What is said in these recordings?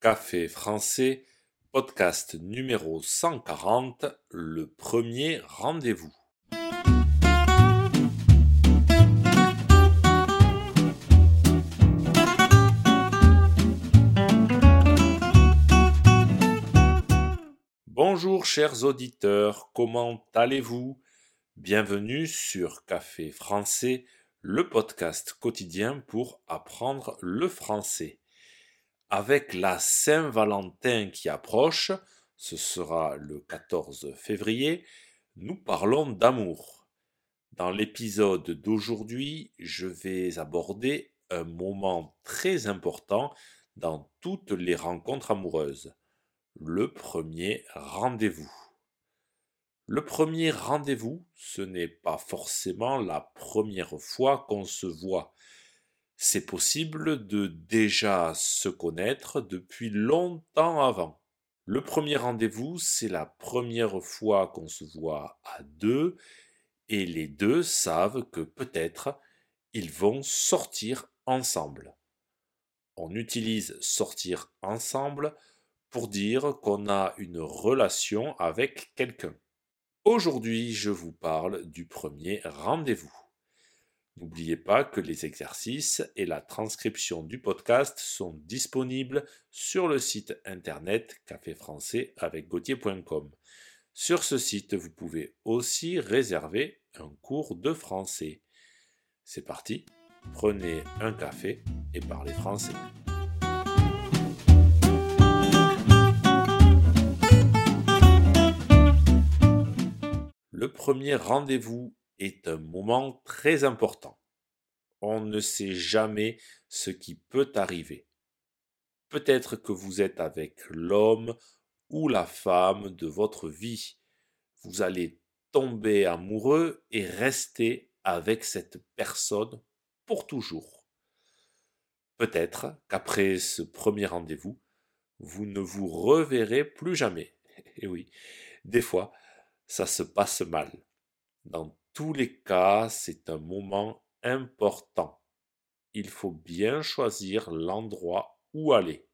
Café français, podcast numéro 140, le premier rendez-vous. Bonjour chers auditeurs, comment allez-vous? Bienvenue sur Café français, le podcast quotidien pour apprendre le français. Avec la Saint-Valentin qui approche, ce sera le 14 février, nous parlons d'amour. Dans l'épisode d'aujourd'hui, je vais aborder un moment très important dans toutes les rencontres amoureuses, le premier rendez-vous. Le premier rendez-vous, ce n'est pas forcément la première fois qu'on se voit. C'est possible de déjà se connaître depuis longtemps avant. Le premier rendez-vous, c'est la première fois qu'on se voit à deux et les deux savent que peut-être ils vont sortir ensemble. On utilise sortir ensemble pour dire qu'on a une relation avec quelqu'un. Aujourd'hui, je vous parle du premier rendez-vous. N'oubliez pas que les exercices et la transcription du podcast sont disponibles sur le site internet café français avec. Sur ce site, vous pouvez aussi réserver un cours de français. C'est parti, prenez un café et parlez français. Le premier rendez-vous est un moment très important. On ne sait jamais ce qui peut arriver. Peut-être que vous êtes avec l'homme ou la femme de votre vie. Vous allez tomber amoureux et rester avec cette personne pour toujours. Peut-être qu'après ce premier rendez-vous, vous ne vous reverrez plus jamais. Et oui, des fois, ça se passe mal. Dans tous les cas, c'est un moment important. Il faut bien choisir l'endroit où aller.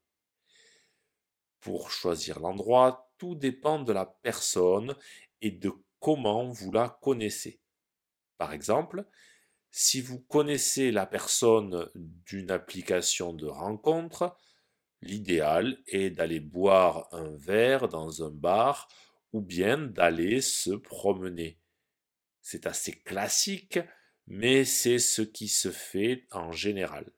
Pour choisir l'endroit, tout dépend de la personne et de comment vous la connaissez. Par exemple, si vous connaissez la personne d'une application de rencontre, l'idéal est d'aller boire un verre dans un bar ou bien d'aller se promener. C'est assez classique, mais c'est ce qui se fait en général.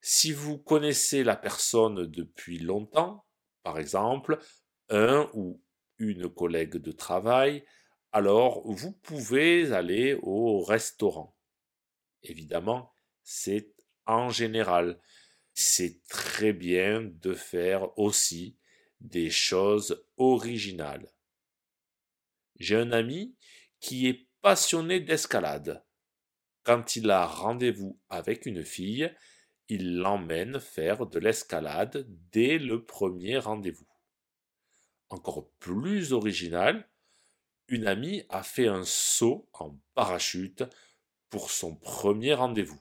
Si vous connaissez la personne depuis longtemps, par exemple un ou une collègue de travail, alors vous pouvez aller au restaurant. Évidemment, c'est en général. C'est très bien de faire aussi des choses originales. J'ai un ami qui est passionné d'escalade. Quand il a rendez-vous avec une fille, il l'emmène faire de l'escalade dès le premier rendez-vous. Encore plus original, une amie a fait un saut en parachute pour son premier rendez-vous.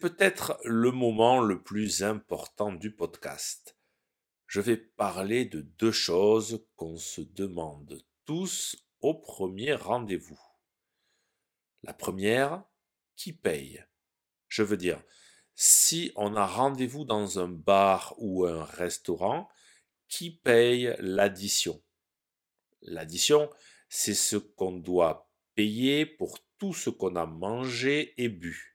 Peut-être le moment le plus important du podcast. Je vais parler de deux choses qu'on se demande tous au premier rendez-vous. La première, qui paye? Je veux dire, si on a rendez-vous dans un bar ou un restaurant, qui paye l'addition? L'addition, c'est ce qu'on doit payer pour tout ce qu'on a mangé et bu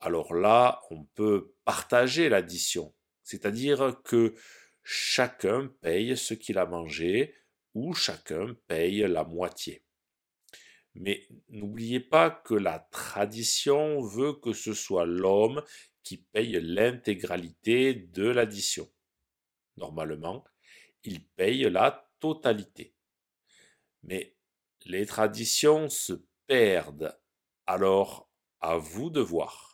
alors là, on peut partager l'addition, c'est-à-dire que chacun paye ce qu'il a mangé ou chacun paye la moitié. Mais n'oubliez pas que la tradition veut que ce soit l'homme qui paye l'intégralité de l'addition. Normalement, il paye la totalité. Mais les traditions se perdent, alors à vous de voir.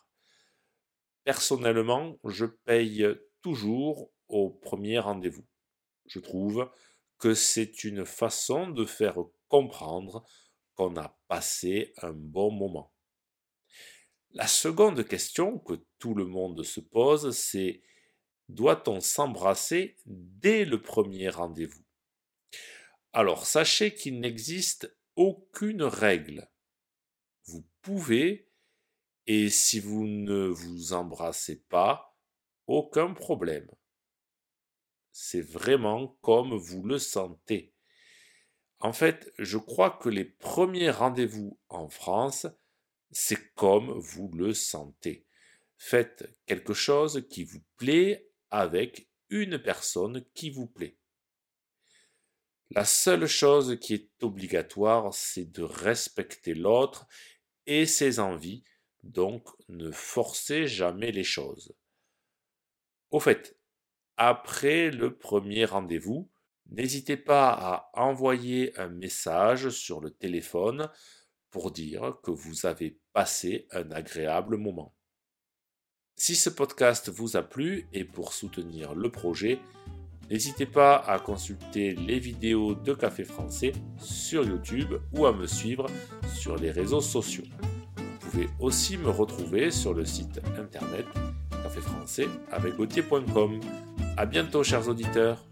Personnellement, je paye toujours au premier rendez-vous. Je trouve que c'est une façon de faire comprendre qu'on a passé un bon moment. La seconde question que tout le monde se pose, c'est doit-on s'embrasser dès le premier rendez-vous? Alors sachez qu'il n'existe aucune règle. Vous pouvez, et si vous ne vous embrassez pas, aucun problème. C'est vraiment comme vous le sentez. En fait, je crois que les premiers rendez-vous en France, c'est comme vous le sentez. Faites quelque chose qui vous plaît avec une personne qui vous plaît. La seule chose qui est obligatoire, c'est de respecter l'autre et ses envies, donc ne forcez jamais les choses. Au fait, après le premier rendez-vous, n'hésitez pas à envoyer un message sur le téléphone pour dire que vous avez passé un agréable moment. Si ce podcast vous a plu et pour soutenir le projet, n'hésitez pas à consulter les vidéos de Café Français sur YouTube ou à me suivre sur les réseaux sociaux. Pouvez aussi me retrouver sur le site internet café français avec A bientôt chers auditeurs